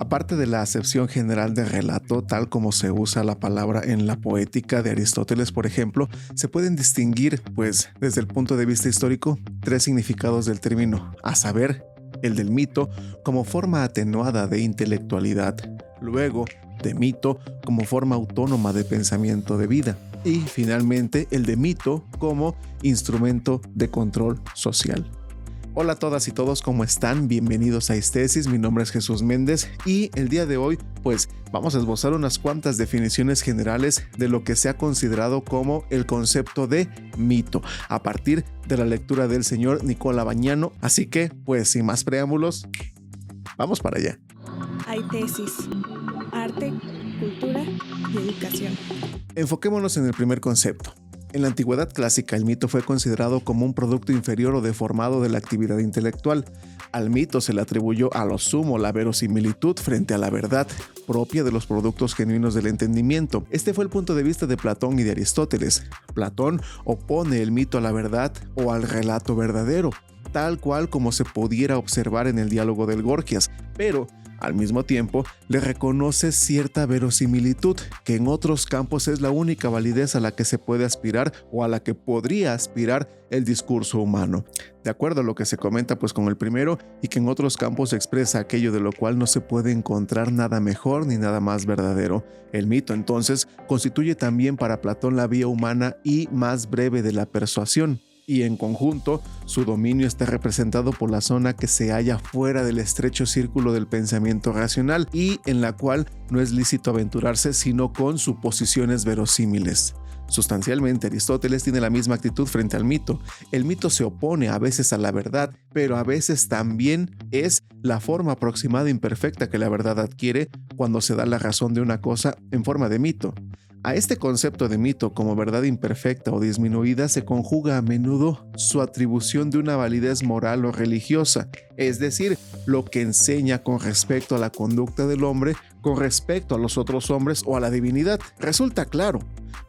Aparte de la acepción general de relato, tal como se usa la palabra en la poética de Aristóteles, por ejemplo, se pueden distinguir, pues, desde el punto de vista histórico, tres significados del término, a saber, el del mito como forma atenuada de intelectualidad, luego, de mito como forma autónoma de pensamiento de vida, y finalmente el de mito como instrumento de control social. Hola a todas y todos, ¿cómo están? Bienvenidos a Estesis, mi nombre es Jesús Méndez y el día de hoy pues vamos a esbozar unas cuantas definiciones generales de lo que se ha considerado como el concepto de mito a partir de la lectura del señor Nicola Bañano. Así que pues sin más preámbulos, vamos para allá. Hay tesis, arte, cultura y educación. Enfoquémonos en el primer concepto, en la antigüedad clásica, el mito fue considerado como un producto inferior o deformado de la actividad intelectual. Al mito se le atribuyó a lo sumo la verosimilitud frente a la verdad, propia de los productos genuinos del entendimiento. Este fue el punto de vista de Platón y de Aristóteles. Platón opone el mito a la verdad o al relato verdadero, tal cual como se pudiera observar en el diálogo del Gorgias, pero al mismo tiempo, le reconoce cierta verosimilitud, que en otros campos es la única validez a la que se puede aspirar o a la que podría aspirar el discurso humano. De acuerdo a lo que se comenta pues con el primero y que en otros campos expresa aquello de lo cual no se puede encontrar nada mejor ni nada más verdadero. El mito entonces constituye también para Platón la vía humana y más breve de la persuasión y en conjunto su dominio está representado por la zona que se halla fuera del estrecho círculo del pensamiento racional y en la cual no es lícito aventurarse sino con suposiciones verosímiles. Sustancialmente, Aristóteles tiene la misma actitud frente al mito. El mito se opone a veces a la verdad, pero a veces también es la forma aproximada e imperfecta que la verdad adquiere cuando se da la razón de una cosa en forma de mito. A este concepto de mito como verdad imperfecta o disminuida se conjuga a menudo su atribución de una validez moral o religiosa, es decir, lo que enseña con respecto a la conducta del hombre, con respecto a los otros hombres o a la divinidad. Resulta claro.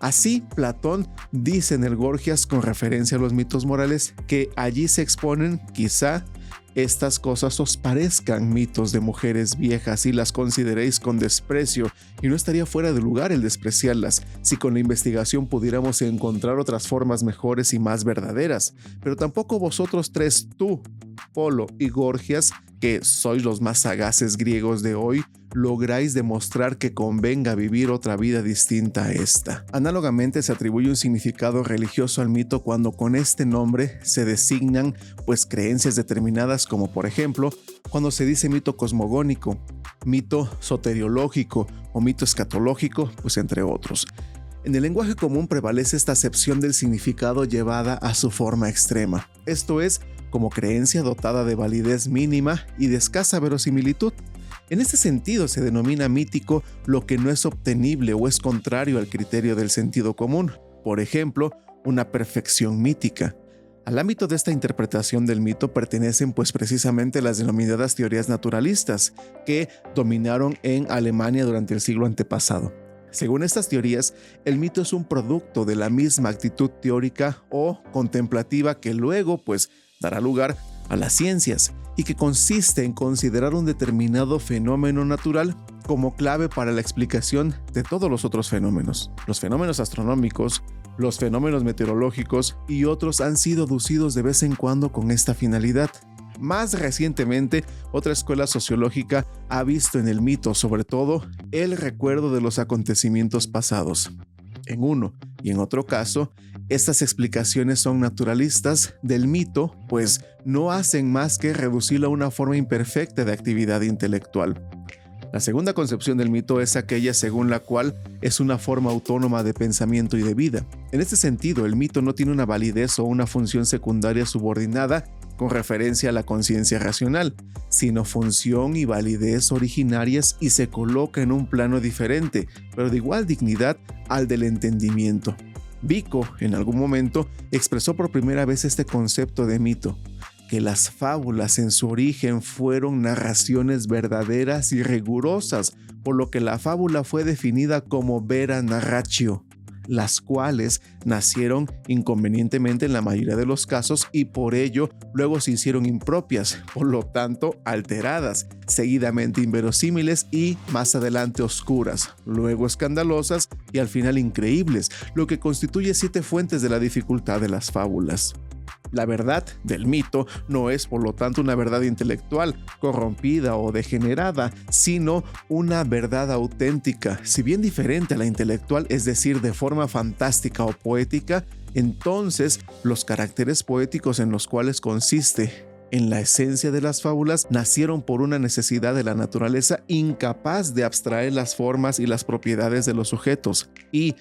Así, Platón dice en el Gorgias con referencia a los mitos morales que allí se exponen quizá estas cosas os parezcan mitos de mujeres viejas y las consideréis con desprecio, y no estaría fuera de lugar el despreciarlas si con la investigación pudiéramos encontrar otras formas mejores y más verdaderas. Pero tampoco vosotros tres, tú, Polo y Gorgias, que sois los más sagaces griegos de hoy, lográis demostrar que convenga vivir otra vida distinta a esta. Análogamente se atribuye un significado religioso al mito cuando con este nombre se designan pues creencias determinadas como por ejemplo cuando se dice mito cosmogónico, mito soteriológico o mito escatológico, pues entre otros. En el lenguaje común prevalece esta acepción del significado llevada a su forma extrema, esto es, como creencia dotada de validez mínima y de escasa verosimilitud. En este sentido se denomina mítico lo que no es obtenible o es contrario al criterio del sentido común, por ejemplo, una perfección mítica. Al ámbito de esta interpretación del mito pertenecen pues precisamente las denominadas teorías naturalistas, que dominaron en Alemania durante el siglo antepasado. Según estas teorías, el mito es un producto de la misma actitud teórica o contemplativa que luego pues dará lugar a las ciencias y que consiste en considerar un determinado fenómeno natural como clave para la explicación de todos los otros fenómenos. Los fenómenos astronómicos, los fenómenos meteorológicos y otros han sido aducidos de vez en cuando con esta finalidad. Más recientemente, otra escuela sociológica ha visto en el mito, sobre todo, el recuerdo de los acontecimientos pasados. En uno y en otro caso, estas explicaciones son naturalistas del mito, pues no hacen más que reducirlo a una forma imperfecta de actividad intelectual. La segunda concepción del mito es aquella según la cual es una forma autónoma de pensamiento y de vida. En este sentido, el mito no tiene una validez o una función secundaria subordinada con referencia a la conciencia racional, sino función y validez originarias y se coloca en un plano diferente, pero de igual dignidad al del entendimiento. Vico, en algún momento, expresó por primera vez este concepto de mito, que las fábulas en su origen fueron narraciones verdaderas y rigurosas, por lo que la fábula fue definida como vera narratio, las cuales nacieron inconvenientemente en la mayoría de los casos y por ello luego se hicieron impropias, por lo tanto alteradas, seguidamente inverosímiles y más adelante oscuras, luego escandalosas y al final increíbles, lo que constituye siete fuentes de la dificultad de las fábulas. La verdad del mito no es por lo tanto una verdad intelectual, corrompida o degenerada, sino una verdad auténtica, si bien diferente a la intelectual, es decir, de forma fantástica o poética, entonces los caracteres poéticos en los cuales consiste en la esencia de las fábulas nacieron por una necesidad de la naturaleza incapaz de abstraer las formas y las propiedades de los sujetos. Y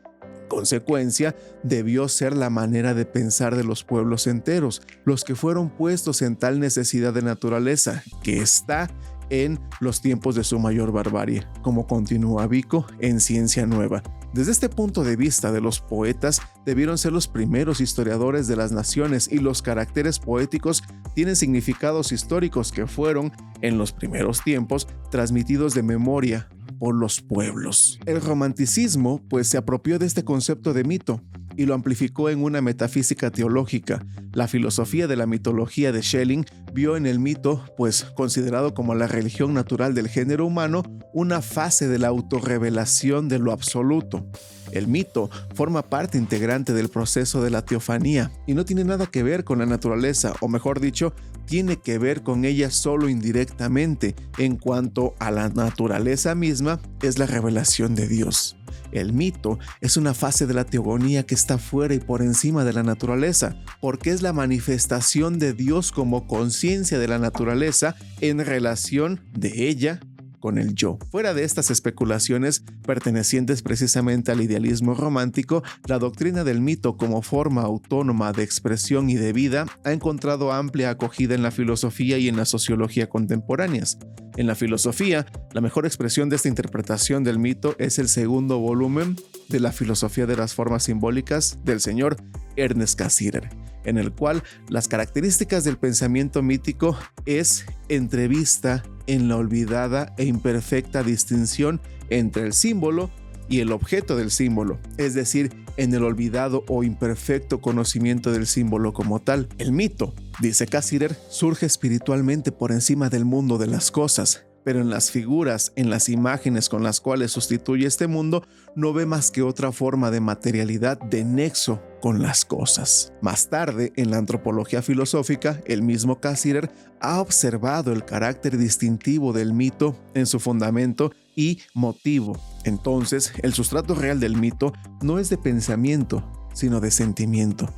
consecuencia, debió ser la manera de pensar de los pueblos enteros, los que fueron puestos en tal necesidad de naturaleza, que está en los tiempos de su mayor barbarie, como continúa Vico en Ciencia Nueva. Desde este punto de vista de los poetas, debieron ser los primeros historiadores de las naciones y los caracteres poéticos tienen significados históricos que fueron, en los primeros tiempos, transmitidos de memoria por los pueblos. El romanticismo pues se apropió de este concepto de mito y lo amplificó en una metafísica teológica. La filosofía de la mitología de Schelling vio en el mito, pues considerado como la religión natural del género humano, una fase de la autorrevelación de lo absoluto. El mito forma parte integrante del proceso de la teofanía y no tiene nada que ver con la naturaleza, o mejor dicho, tiene que ver con ella solo indirectamente. En cuanto a la naturaleza misma, es la revelación de Dios. El mito es una fase de la teogonía que está fuera y por encima de la naturaleza, porque es la manifestación de Dios como conciencia de la naturaleza en relación de ella con el yo. Fuera de estas especulaciones pertenecientes precisamente al idealismo romántico, la doctrina del mito como forma autónoma de expresión y de vida ha encontrado amplia acogida en la filosofía y en la sociología contemporáneas. En la filosofía, la mejor expresión de esta interpretación del mito es el segundo volumen de la filosofía de las formas simbólicas del señor Ernest Cassirer, en el cual las características del pensamiento mítico es entrevista en la olvidada e imperfecta distinción entre el símbolo y el objeto del símbolo, es decir, en el olvidado o imperfecto conocimiento del símbolo como tal. El mito, dice Cassirer, surge espiritualmente por encima del mundo de las cosas, pero en las figuras, en las imágenes con las cuales sustituye este mundo, no ve más que otra forma de materialidad de nexo con las cosas. Más tarde, en la antropología filosófica, el mismo Cassirer ha observado el carácter distintivo del mito en su fundamento y motivo. Entonces, el sustrato real del mito no es de pensamiento, sino de sentimiento.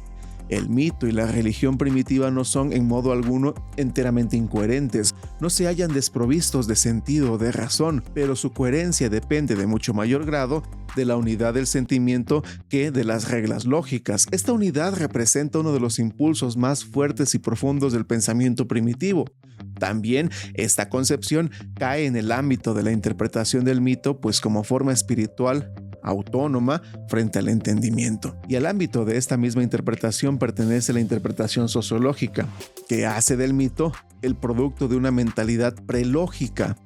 El mito y la religión primitiva no son en modo alguno enteramente incoherentes, no se hallan desprovistos de sentido o de razón, pero su coherencia depende de mucho mayor grado de la unidad del sentimiento que de las reglas lógicas. Esta unidad representa uno de los impulsos más fuertes y profundos del pensamiento primitivo. También esta concepción cae en el ámbito de la interpretación del mito, pues como forma espiritual autónoma frente al entendimiento. Y al ámbito de esta misma interpretación pertenece la interpretación sociológica, que hace del mito el producto de una mentalidad prelógica,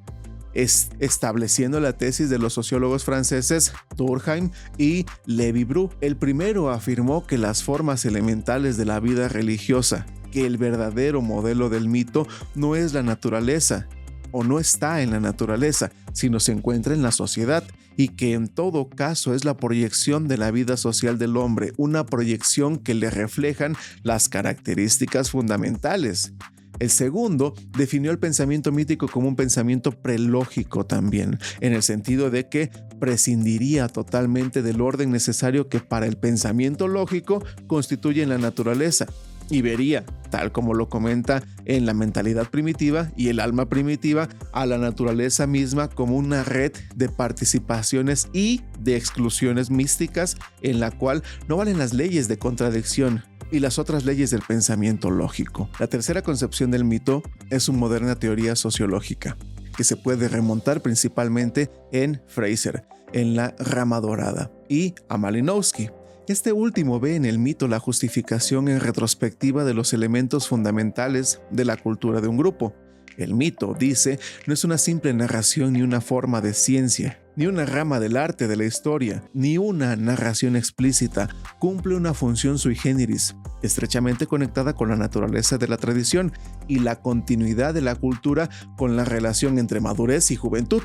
estableciendo la tesis de los sociólogos franceses Durkheim y Lévi-Bru. El primero afirmó que las formas elementales de la vida religiosa, que el verdadero modelo del mito no es la naturaleza, o no está en la naturaleza, sino se encuentra en la sociedad y que en todo caso es la proyección de la vida social del hombre, una proyección que le reflejan las características fundamentales. El segundo definió el pensamiento mítico como un pensamiento prelógico también, en el sentido de que prescindiría totalmente del orden necesario que para el pensamiento lógico constituye en la naturaleza, y vería, tal como lo comenta en la mentalidad primitiva y el alma primitiva, a la naturaleza misma como una red de participaciones y de exclusiones místicas en la cual no valen las leyes de contradicción, y las otras leyes del pensamiento lógico. La tercera concepción del mito es una moderna teoría sociológica, que se puede remontar principalmente en Fraser, en la rama dorada, y a Malinowski, este último ve en el mito la justificación en retrospectiva de los elementos fundamentales de la cultura de un grupo. El mito, dice, no es una simple narración ni una forma de ciencia, ni una rama del arte de la historia, ni una narración explícita. Cumple una función sui generis, estrechamente conectada con la naturaleza de la tradición y la continuidad de la cultura con la relación entre madurez y juventud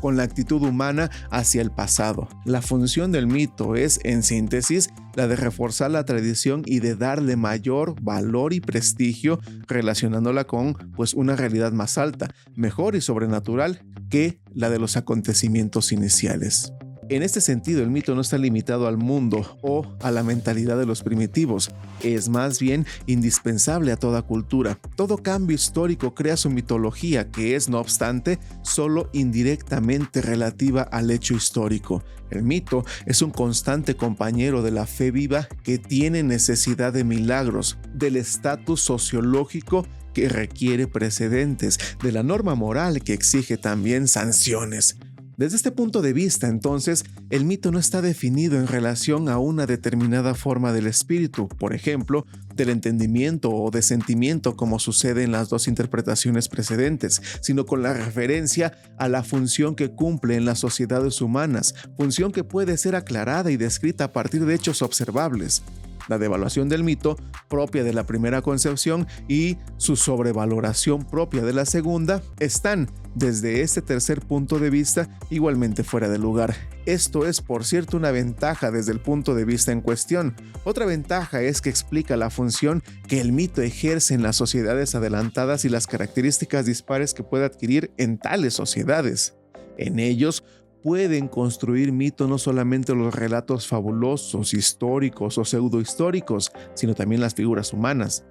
con la actitud humana hacia el pasado. La función del mito es, en síntesis, la de reforzar la tradición y de darle mayor valor y prestigio relacionándola con pues una realidad más alta, mejor y sobrenatural que la de los acontecimientos iniciales. En este sentido, el mito no está limitado al mundo o a la mentalidad de los primitivos, es más bien indispensable a toda cultura. Todo cambio histórico crea su mitología, que es, no obstante, solo indirectamente relativa al hecho histórico. El mito es un constante compañero de la fe viva que tiene necesidad de milagros, del estatus sociológico que requiere precedentes, de la norma moral que exige también sanciones. Desde este punto de vista, entonces, el mito no está definido en relación a una determinada forma del espíritu, por ejemplo, del entendimiento o de sentimiento como sucede en las dos interpretaciones precedentes, sino con la referencia a la función que cumple en las sociedades humanas, función que puede ser aclarada y descrita a partir de hechos observables la devaluación del mito propia de la primera concepción y su sobrevaloración propia de la segunda están, desde este tercer punto de vista, igualmente fuera de lugar. Esto es, por cierto, una ventaja desde el punto de vista en cuestión. Otra ventaja es que explica la función que el mito ejerce en las sociedades adelantadas y las características dispares que puede adquirir en tales sociedades. En ellos pueden construir mito no solamente los relatos fabulosos, históricos o pseudohistóricos, sino también las figuras humanas.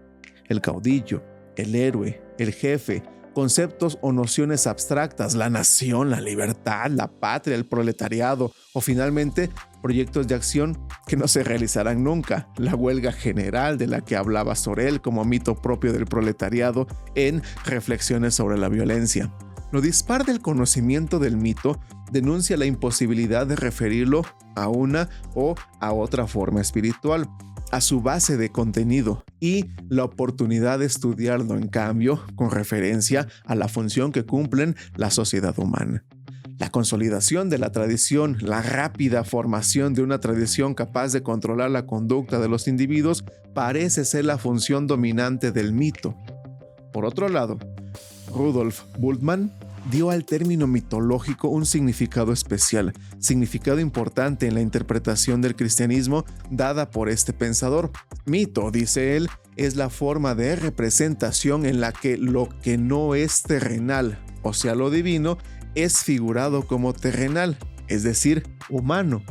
El caudillo, el héroe, el jefe, conceptos o nociones abstractas, la nación, la libertad, la patria, el proletariado o finalmente proyectos de acción que no se realizarán nunca, la huelga general de la que hablaba Sorel como mito propio del proletariado en Reflexiones sobre la violencia. Lo dispar del conocimiento del mito denuncia la imposibilidad de referirlo a una o a otra forma espiritual, a su base de contenido y la oportunidad de estudiarlo en cambio con referencia a la función que cumplen la sociedad humana. La consolidación de la tradición, la rápida formación de una tradición capaz de controlar la conducta de los individuos parece ser la función dominante del mito. Por otro lado, Rudolf Bultmann dio al término mitológico un significado especial, significado importante en la interpretación del cristianismo dada por este pensador. Mito, dice él, es la forma de representación en la que lo que no es terrenal, o sea, lo divino, es figurado como terrenal, es decir, humano,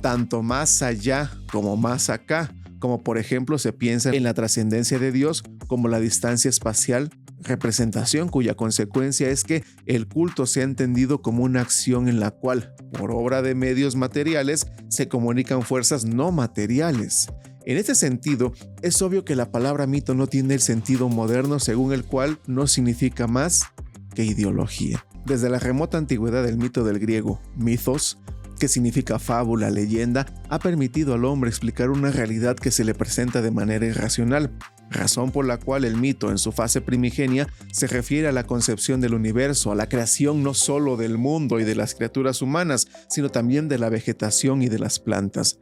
tanto más allá como más acá, como por ejemplo se piensa en la trascendencia de Dios como la distancia espacial representación cuya consecuencia es que el culto se ha entendido como una acción en la cual, por obra de medios materiales, se comunican fuerzas no materiales. En este sentido, es obvio que la palabra mito no tiene el sentido moderno según el cual no significa más que ideología. Desde la remota antigüedad del mito del griego, mitos, que significa fábula, leyenda, ha permitido al hombre explicar una realidad que se le presenta de manera irracional, razón por la cual el mito en su fase primigenia se refiere a la concepción del universo, a la creación no solo del mundo y de las criaturas humanas, sino también de la vegetación y de las plantas.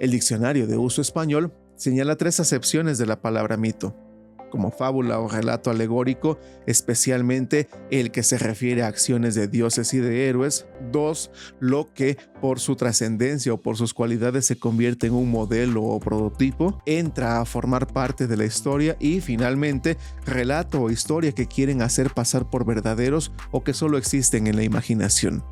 El diccionario de uso español señala tres acepciones de la palabra mito como fábula o relato alegórico, especialmente el que se refiere a acciones de dioses y de héroes. Dos, lo que por su trascendencia o por sus cualidades se convierte en un modelo o prototipo, entra a formar parte de la historia. Y finalmente, relato o historia que quieren hacer pasar por verdaderos o que solo existen en la imaginación.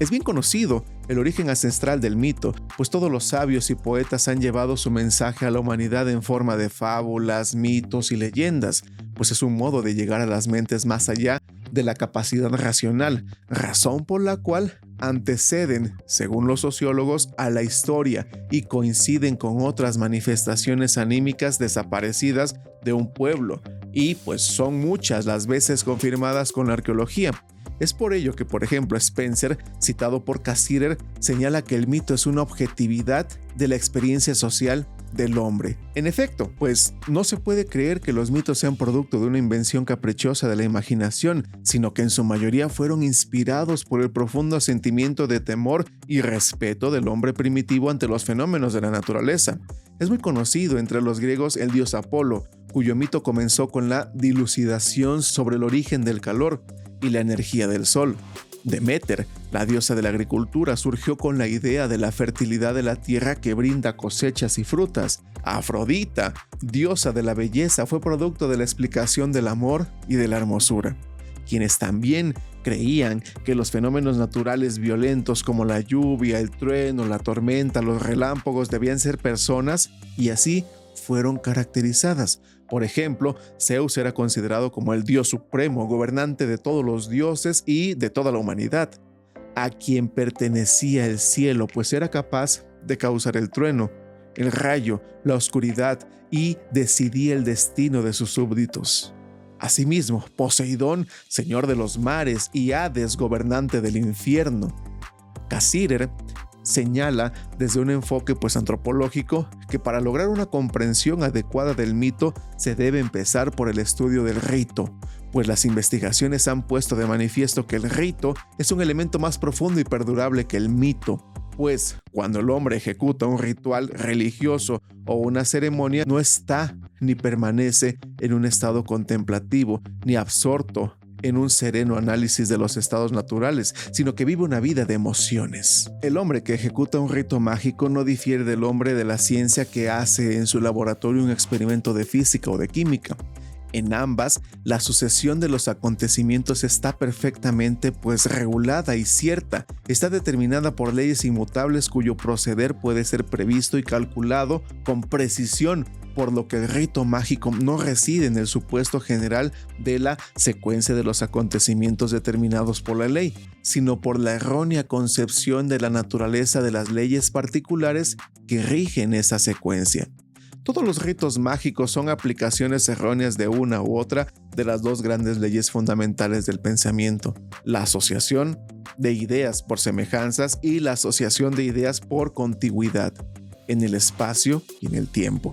Es bien conocido el origen ancestral del mito, pues todos los sabios y poetas han llevado su mensaje a la humanidad en forma de fábulas, mitos y leyendas, pues es un modo de llegar a las mentes más allá de la capacidad racional, razón por la cual anteceden, según los sociólogos, a la historia y coinciden con otras manifestaciones anímicas desaparecidas de un pueblo, y pues son muchas las veces confirmadas con la arqueología. Es por ello que, por ejemplo, Spencer, citado por Cassirer, señala que el mito es una objetividad de la experiencia social del hombre. En efecto, pues no se puede creer que los mitos sean producto de una invención caprichosa de la imaginación, sino que en su mayoría fueron inspirados por el profundo sentimiento de temor y respeto del hombre primitivo ante los fenómenos de la naturaleza. Es muy conocido entre los griegos el dios Apolo, cuyo mito comenzó con la dilucidación sobre el origen del calor y la energía del sol. Demeter, la diosa de la agricultura, surgió con la idea de la fertilidad de la tierra que brinda cosechas y frutas. Afrodita, diosa de la belleza, fue producto de la explicación del amor y de la hermosura. Quienes también creían que los fenómenos naturales violentos como la lluvia, el trueno, la tormenta, los relámpagos debían ser personas y así fueron caracterizadas. Por ejemplo, Zeus era considerado como el dios supremo, gobernante de todos los dioses y de toda la humanidad, a quien pertenecía el cielo, pues era capaz de causar el trueno, el rayo, la oscuridad y decidía el destino de sus súbditos. Asimismo, Poseidón, señor de los mares, y Hades, gobernante del infierno. Casirer señala desde un enfoque pues antropológico que para lograr una comprensión adecuada del mito se debe empezar por el estudio del rito, pues las investigaciones han puesto de manifiesto que el rito es un elemento más profundo y perdurable que el mito, pues cuando el hombre ejecuta un ritual religioso o una ceremonia no está ni permanece en un estado contemplativo ni absorto en un sereno análisis de los estados naturales, sino que vive una vida de emociones. El hombre que ejecuta un rito mágico no difiere del hombre de la ciencia que hace en su laboratorio un experimento de física o de química. En ambas, la sucesión de los acontecimientos está perfectamente pues regulada y cierta. Está determinada por leyes inmutables cuyo proceder puede ser previsto y calculado con precisión por lo que el rito mágico no reside en el supuesto general de la secuencia de los acontecimientos determinados por la ley, sino por la errónea concepción de la naturaleza de las leyes particulares que rigen esa secuencia. Todos los ritos mágicos son aplicaciones erróneas de una u otra de las dos grandes leyes fundamentales del pensamiento, la asociación de ideas por semejanzas y la asociación de ideas por contigüidad, en el espacio y en el tiempo.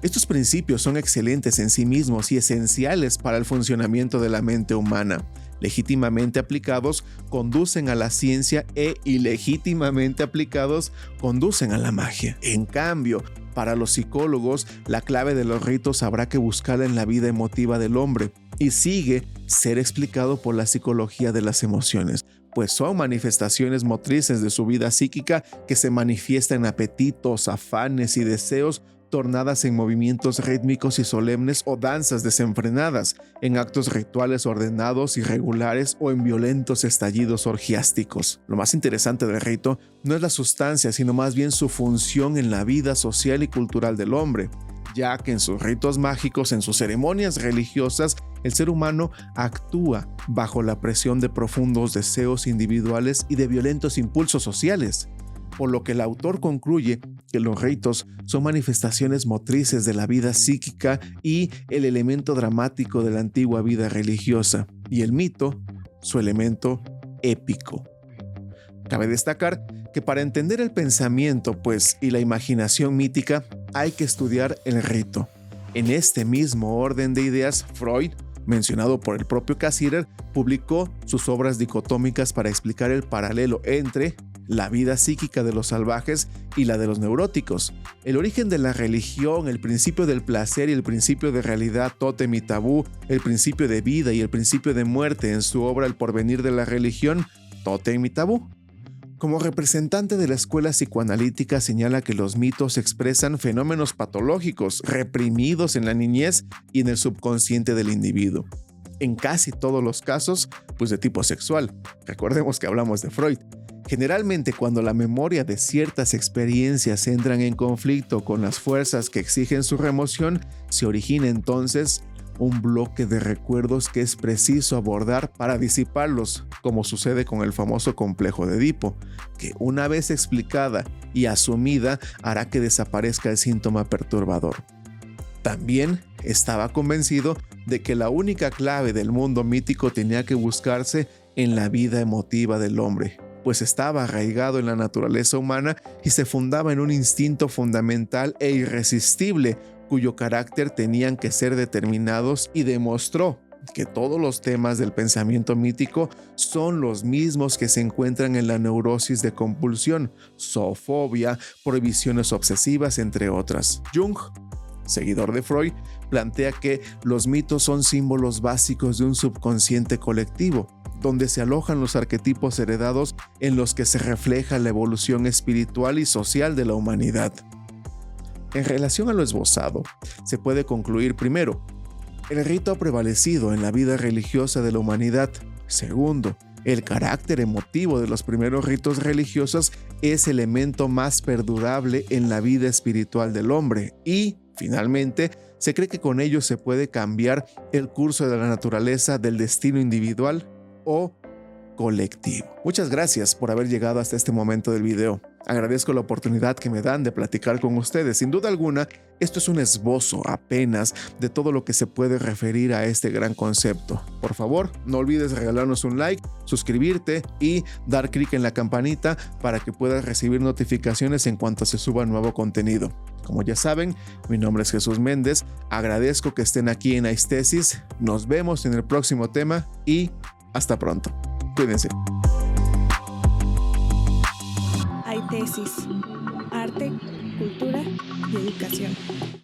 Estos principios son excelentes en sí mismos y esenciales para el funcionamiento de la mente humana. Legítimamente aplicados conducen a la ciencia e ilegítimamente aplicados conducen a la magia. En cambio, para los psicólogos, la clave de los ritos habrá que buscarla en la vida emotiva del hombre y sigue ser explicado por la psicología de las emociones, pues son manifestaciones motrices de su vida psíquica que se manifiestan en apetitos, afanes y deseos tornadas en movimientos rítmicos y solemnes o danzas desenfrenadas, en actos rituales ordenados y regulares o en violentos estallidos orgiásticos. Lo más interesante del rito no es la sustancia, sino más bien su función en la vida social y cultural del hombre, ya que en sus ritos mágicos, en sus ceremonias religiosas, el ser humano actúa bajo la presión de profundos deseos individuales y de violentos impulsos sociales por lo que el autor concluye que los ritos son manifestaciones motrices de la vida psíquica y el elemento dramático de la antigua vida religiosa, y el mito su elemento épico. Cabe destacar que para entender el pensamiento, pues, y la imaginación mítica, hay que estudiar el rito. En este mismo orden de ideas, Freud, mencionado por el propio Cassirer, publicó sus obras dicotómicas para explicar el paralelo entre la vida psíquica de los salvajes y la de los neuróticos, el origen de la religión, el principio del placer y el principio de realidad, tótem y tabú, el principio de vida y el principio de muerte en su obra El porvenir de la religión, tótem y tabú. Como representante de la escuela psicoanalítica señala que los mitos expresan fenómenos patológicos reprimidos en la niñez y en el subconsciente del individuo. En casi todos los casos, pues de tipo sexual. Recordemos que hablamos de Freud. Generalmente cuando la memoria de ciertas experiencias entran en conflicto con las fuerzas que exigen su remoción, se origina entonces un bloque de recuerdos que es preciso abordar para disiparlos, como sucede con el famoso complejo de Edipo, que una vez explicada y asumida hará que desaparezca el síntoma perturbador. También estaba convencido de que la única clave del mundo mítico tenía que buscarse en la vida emotiva del hombre, pues estaba arraigado en la naturaleza humana y se fundaba en un instinto fundamental e irresistible, cuyo carácter tenían que ser determinados y demostró que todos los temas del pensamiento mítico son los mismos que se encuentran en la neurosis de compulsión, zoofobia, prohibiciones obsesivas, entre otras. Jung, seguidor de Freud, plantea que los mitos son símbolos básicos de un subconsciente colectivo, donde se alojan los arquetipos heredados en los que se refleja la evolución espiritual y social de la humanidad. En relación a lo esbozado, se puede concluir primero el rito ha prevalecido en la vida religiosa de la humanidad. Segundo, el carácter emotivo de los primeros ritos religiosos es elemento más perdurable en la vida espiritual del hombre. Y, finalmente, se cree que con ellos se puede cambiar el curso de la naturaleza del destino individual o colectivo. Muchas gracias por haber llegado hasta este momento del video. Agradezco la oportunidad que me dan de platicar con ustedes. Sin duda alguna, esto es un esbozo apenas de todo lo que se puede referir a este gran concepto. Por favor, no olvides regalarnos un like, suscribirte y dar clic en la campanita para que puedas recibir notificaciones en cuanto se suba nuevo contenido. Como ya saben, mi nombre es Jesús Méndez. Agradezco que estén aquí en Aistesis. Nos vemos en el próximo tema y hasta pronto. Cuídense. Hay tesis, arte, cultura y educación.